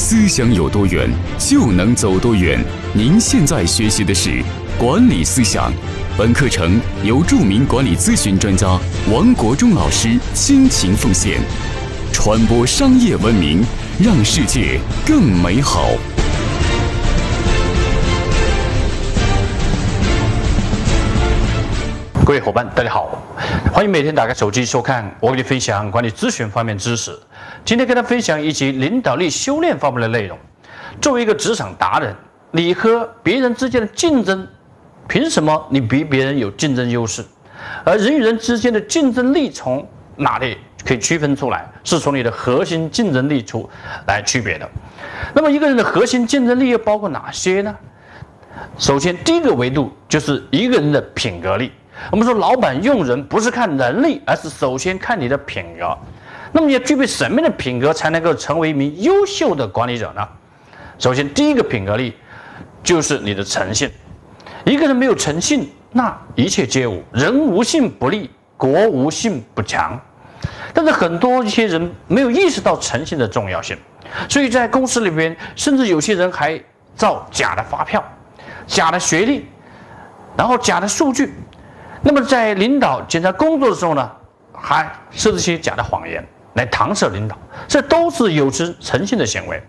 思想有多远，就能走多远。您现在学习的是管理思想，本课程由著名管理咨询专家王国忠老师倾情奉献，传播商业文明，让世界更美好。各位伙伴，大家好，欢迎每天打开手机收看我给你分享管理咨询方面知识。今天跟大家分享一集领导力修炼方面的内容。作为一个职场达人，你和别人之间的竞争，凭什么你比别人有竞争优势？而人与人之间的竞争力从哪里可以区分出来？是从你的核心竞争力出来区别的。那么一个人的核心竞争力又包括哪些呢？首先，第一个维度就是一个人的品格力。我们说，老板用人不是看能力，而是首先看你的品格。那么你要具备什么样的品格，才能够成为一名优秀的管理者呢？首先，第一个品格力就是你的诚信。一个人没有诚信，那一切皆无。人无信不立，国无信不强。但是很多一些人没有意识到诚信的重要性，所以在公司里边，甚至有些人还造假的发票、假的学历，然后假的数据。那么在领导检查工作的时候呢，还设置些假的谎言来搪塞领导，这都是有失诚信的行为。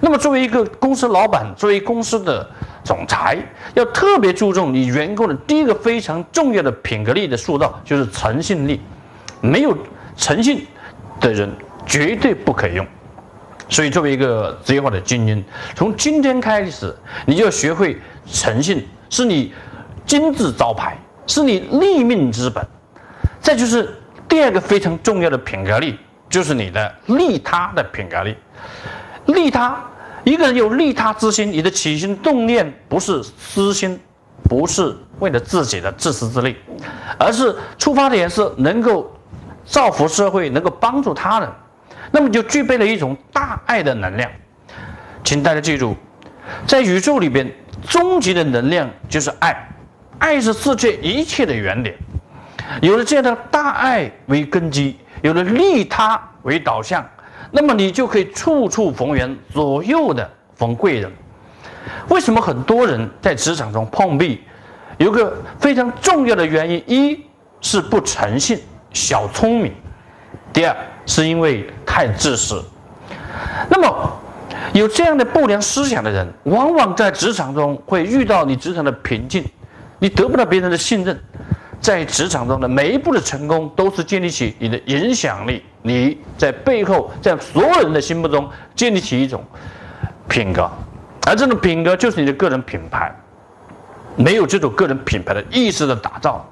那么作为一个公司老板，作为公司的总裁，要特别注重你员工的第一个非常重要的品格力的塑造，就是诚信力。没有诚信的人绝对不可以用。所以作为一个职业化的精英，从今天开始，你就要学会诚信，是你金字招牌。是你立命之本，再就是第二个非常重要的品格力，就是你的利他的品格力。利他，一个人有利他之心，你的起心动念不是私心，不是为了自己的自私自利，而是出发点是能够造福社会，能够帮助他人，那么就具备了一种大爱的能量。请大家记住，在宇宙里边，终极的能量就是爱。爱是世界一切的原点，有了这样的大爱为根基，有了利他为导向，那么你就可以处处逢源，左右的逢贵人。为什么很多人在职场中碰壁？有个非常重要的原因：一是不诚信、小聪明；第二是因为太自私。那么有这样的不良思想的人，往往在职场中会遇到你职场的瓶颈。你得不到别人的信任，在职场中的每一步的成功，都是建立起你的影响力。你在背后，在所有人的心目中建立起一种品格，而这种品格就是你的个人品牌。没有这种个人品牌的意识的打造，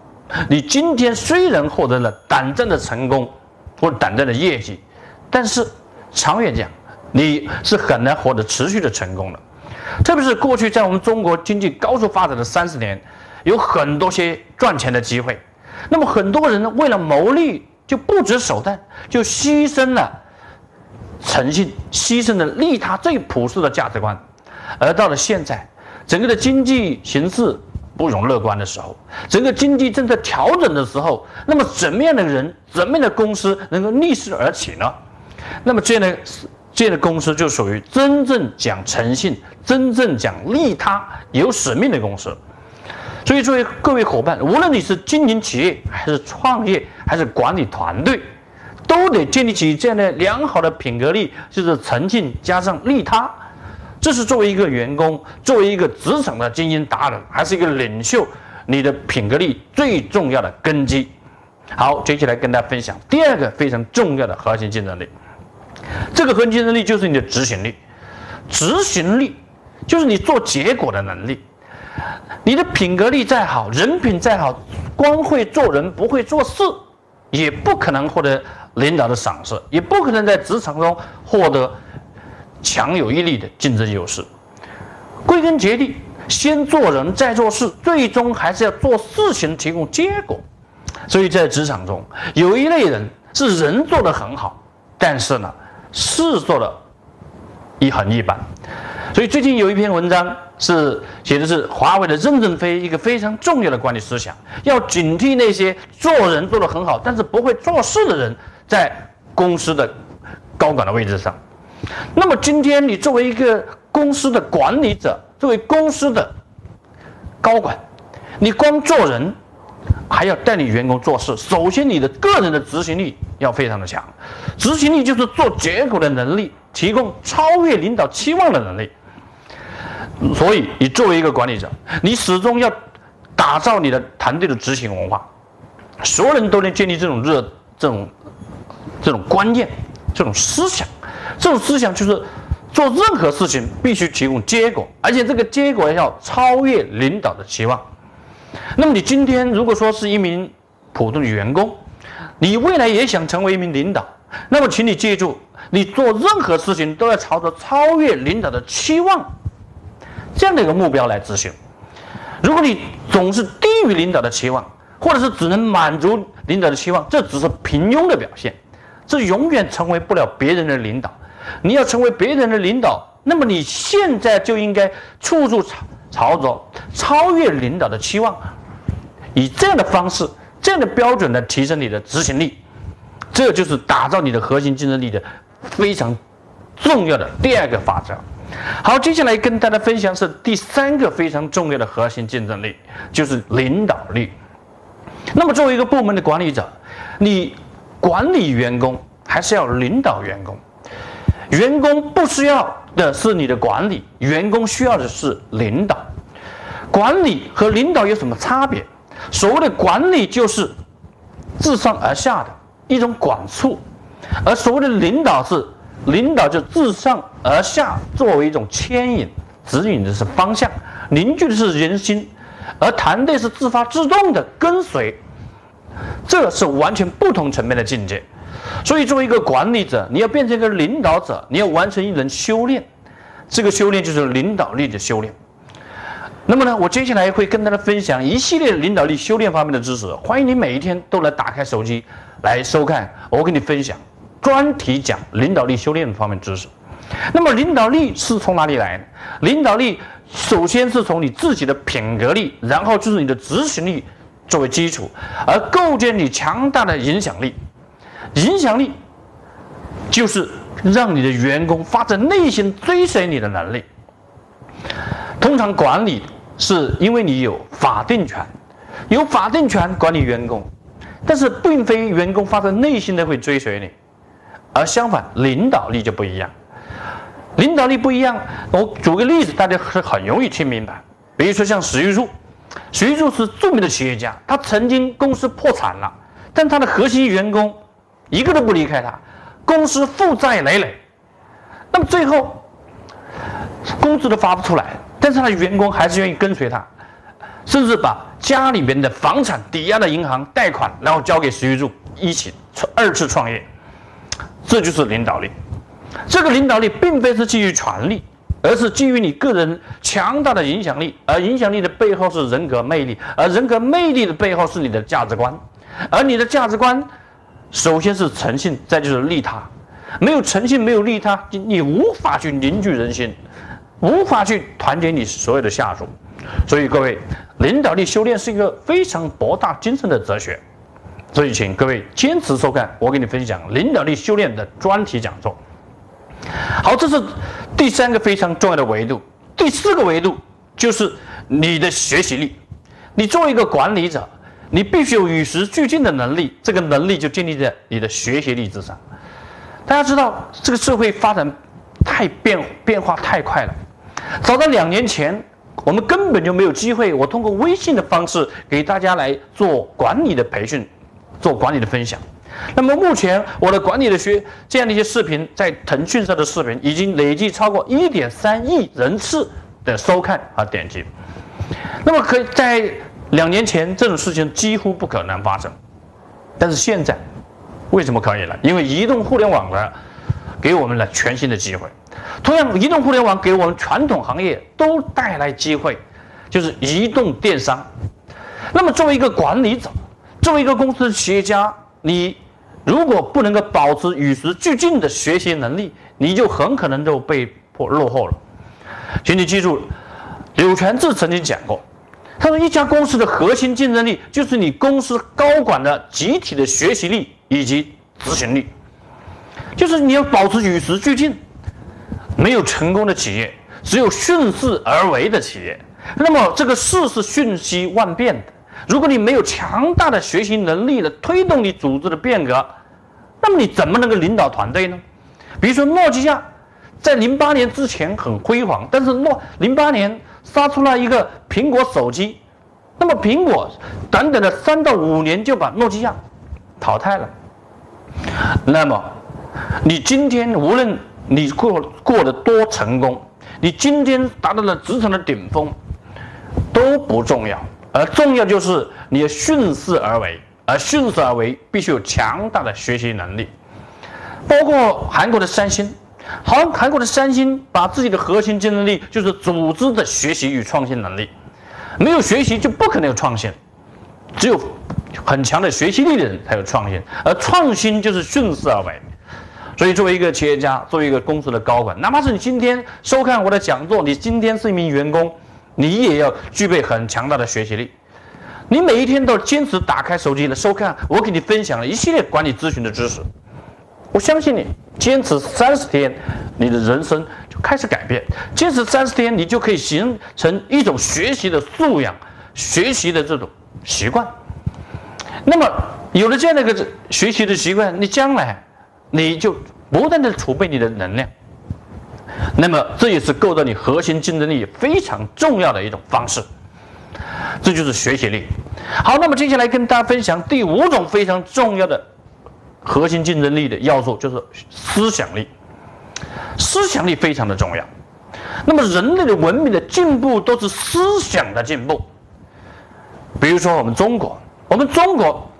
你今天虽然获得了短暂的成功或短暂的业绩，但是长远讲，你是很难获得持续的成功的。特别是过去在我们中国经济高速发展的三十年。有很多些赚钱的机会，那么很多人呢为了牟利就不择手段，就牺牲了诚信，牺牲了利他最朴素的价值观。而到了现在，整个的经济形势不容乐观的时候，整个经济正在调整的时候，那么怎么样的人，怎么样的公司能够逆势而起呢？那么这样的这样的公司就属于真正讲诚信、真正讲利他、有使命的公司。所以，作为各位伙伴，无论你是经营企业，还是创业，还是管理团队，都得建立起这样的良好的品格力，就是诚信加上利他。这是作为一个员工，作为一个职场的精英达人，还是一个领袖，你的品格力最重要的根基。好，接下来跟大家分享第二个非常重要的核心竞争力。这个核心竞争力就是你的执行力，执行力就是你做结果的能力。你的品格力再好，人品再好，光会做人不会做事，也不可能获得领导的赏识，也不可能在职场中获得强有力的竞争优势。归根结底，先做人再做事，最终还是要做事情提供结果。所以在职场中，有一类人是人做的很好，但是呢，事做的一很一般。所以最近有一篇文章是写的是华为的任正非一个非常重要的管理思想，要警惕那些做人做得很好，但是不会做事的人在公司的高管的位置上。那么今天你作为一个公司的管理者，作为公司的高管，你光做人，还要带领员工做事。首先，你的个人的执行力要非常的强，执行力就是做结果的能力，提供超越领导期望的能力。所以，你作为一个管理者，你始终要打造你的团队的执行文化，所有人都能建立这种热、这种、这种观念、这种思想。这种思想就是做任何事情必须提供结果，而且这个结果要超越领导的期望。那么，你今天如果说是一名普通的员工，你未来也想成为一名领导，那么，请你记住，你做任何事情都要朝着超越领导的期望。这样的一个目标来执行。如果你总是低于领导的期望，或者是只能满足领导的期望，这只是平庸的表现，这永远成为不了别人的领导。你要成为别人的领导，那么你现在就应该处处朝朝着超越领导的期望，以这样的方式、这样的标准来提升你的执行力。这就是打造你的核心竞争力的非常重要的第二个法则。好，接下来跟大家分享是第三个非常重要的核心竞争力，就是领导力。那么，作为一个部门的管理者，你管理员工还是要领导员工。员工不需要的是你的管理，员工需要的是领导。管理和领导有什么差别？所谓的管理就是自上而下的一种管束，而所谓的领导是。领导就自上而下作为一种牵引，指引的是方向，凝聚的是人心，而团队是自发自动的跟随，这是完全不同层面的境界。所以，作为一个管理者，你要变成一个领导者，你要完成一轮修炼，这个修炼就是领导力的修炼。那么呢，我接下来会跟大家分享一系列领导力修炼方面的知识，欢迎你每一天都来打开手机来收看，我跟你分享。专题讲领导力修炼方面知识。那么，领导力是从哪里来的？领导力首先是从你自己的品格力，然后就是你的执行力作为基础，而构建你强大的影响力。影响力就是让你的员工发自内心追随你的能力。通常管理是因为你有法定权，有法定权管理员工，但是并非员工发自内心的会追随你。而相反，领导力就不一样。领导力不一样，我举个例子，大家是很容易听明白。比如说像史玉柱，史玉柱是著名的企业家，他曾经公司破产了，但他的核心员工一个都不离开他，公司负债累累。那么最后工资都发不出来，但是他的员工还是愿意跟随他，甚至把家里面的房产抵押的银行贷款，然后交给史玉柱一起二次创业。这就是领导力，这个领导力并非是基于权力，而是基于你个人强大的影响力，而影响力的背后是人格魅力，而人格魅力的背后是你的价值观，而你的价值观首先是诚信，再就是利他，没有诚信，没有利他，你无法去凝聚人心，无法去团结你所有的下属，所以各位，领导力修炼是一个非常博大精深的哲学。所以，请各位坚持收看我给你分享领导力修炼的专题讲座。好，这是第三个非常重要的维度。第四个维度就是你的学习力。你作为一个管理者，你必须有与时俱进的能力，这个能力就建立在你的学习力之上。大家知道，这个社会发展太变变化太快了。早在两年前，我们根本就没有机会，我通过微信的方式给大家来做管理的培训。做管理的分享，那么目前我的管理的学这样的一些视频，在腾讯上的视频已经累计超过一点三亿人次的收看和点击。那么可以在两年前这种事情几乎不可能发生，但是现在为什么可以了？因为移动互联网呢，给我们了全新的机会。同样，移动互联网给我们传统行业都带来机会，就是移动电商。那么作为一个管理者，作为一个公司的企业家，你如果不能够保持与时俱进的学习能力，你就很可能就被迫落后了。请你记住，柳传志曾经讲过，他说：“一家公司的核心竞争力就是你公司高管的集体的学习力以及执行力，就是你要保持与时俱进，没有成功的企业，只有顺势而为的企业。那么这个事是瞬息万变的，如果你没有强大的学习能力来推动你组织的变革，那么你怎么能够领导团队呢？比如说诺基亚，在零八年之前很辉煌，但是诺零八年杀出了一个苹果手机，那么苹果短短的三到五年就把诺基亚淘汰了。那么你今天无论你过过得多成功，你今天达到了职场的顶峰，都不重要，而重要就是你要顺势而为，而顺势而为必须有强大的学习能力。包括韩国的三星，韩韩国的三星把自己的核心竞争力就是组织的学习与创新能力，没有学习就不可能有创新，只有很强的学习力的人才有创新，而创新就是顺势而为。所以，作为一个企业家，作为一个公司的高管，哪怕是你今天收看我的讲座，你今天是一名员工，你也要具备很强大的学习力。你每一天都坚持打开手机来收看我给你分享的一系列管理咨询的知识。我相信你，坚持三十天，你的人生就开始改变。坚持三十天，你就可以形成一种学习的素养，学习的这种习惯。那么，有了这样的一个学习的习惯，你将来。你就不断的储备你的能量，那么这也是构造你核心竞争力非常重要的一种方式，这就是学习力。好，那么接下来跟大家分享第五种非常重要的核心竞争力的要素，就是思想力。思想力非常的重要。那么人类的文明的进步都是思想的进步。比如说我们中国，我们中国，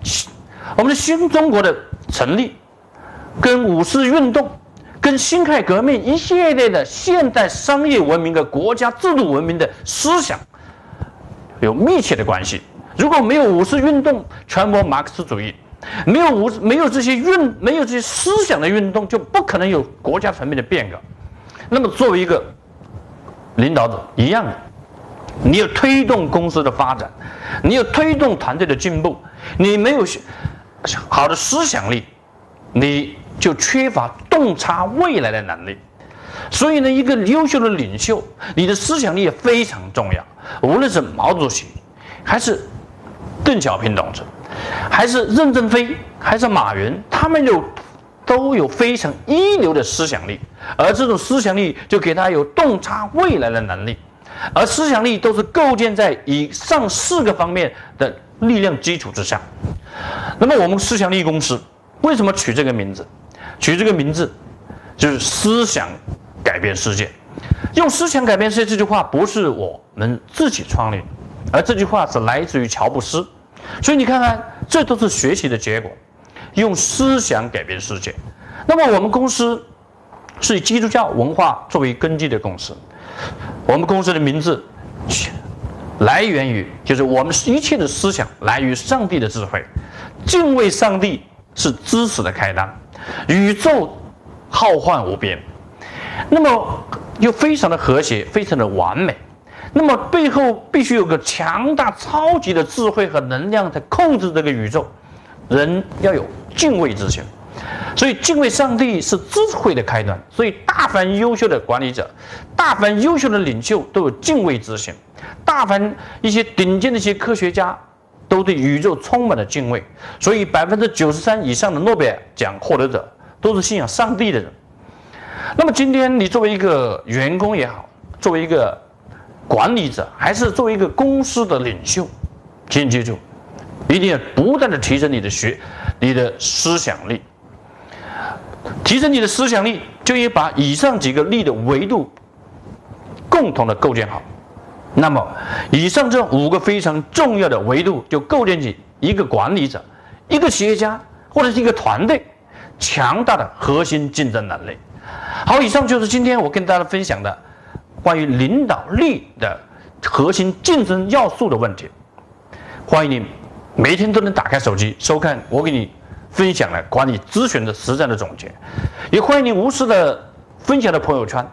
我们的新中国的成立。跟五四运动、跟辛亥革命一系列的现代商业文明的国家制度文明的思想有密切的关系。如果没有五四运动传播马克思主义，没有五没有这些运没有这些思想的运动，就不可能有国家层面的变革。那么，作为一个领导者一样的，你要推动公司的发展，你要推动团队的进步，你没有好的思想力，你。就缺乏洞察未来的能力，所以呢，一个优秀的领袖，你的思想力也非常重要。无论是毛主席，还是邓小平同志，还是任正非，还是马云，他们有都有非常一流的思想力，而这种思想力就给他有洞察未来的能力，而思想力都是构建在以上四个方面的力量基础之上。那么，我们思想力公司为什么取这个名字？取这个名字，就是思想改变世界。用思想改变世界这句话不是我们自己创立，而这句话是来自于乔布斯。所以你看看，这都是学习的结果。用思想改变世界。那么我们公司是以基督教文化作为根基的公司。我们公司的名字来源于，就是我们一切的思想来于上帝的智慧，敬畏上帝是知识的开端。宇宙浩瀚无边，那么又非常的和谐，非常的完美。那么背后必须有个强大、超级的智慧和能量在控制这个宇宙。人要有敬畏之心，所以敬畏上帝是智慧的开端。所以大凡优秀的管理者，大凡优秀的领袖都有敬畏之心，大凡一些顶尖的一些科学家。都对宇宙充满了敬畏，所以百分之九十三以上的诺贝尔奖获得者都是信仰上帝的人。那么今天你作为一个员工也好，作为一个管理者，还是作为一个公司的领袖，请记住，一定要不断的提升你的学、你的思想力。提升你的思想力，就应把以上几个力的维度共同的构建好。那么，以上这五个非常重要的维度，就构建起一个管理者、一个企业家或者是一个团队强大的核心竞争能力。好，以上就是今天我跟大家分享的关于领导力的核心竞争要素的问题。欢迎你每天都能打开手机收看我给你分享的管理咨询的实战的总结，也欢迎你无私的分享到朋友圈。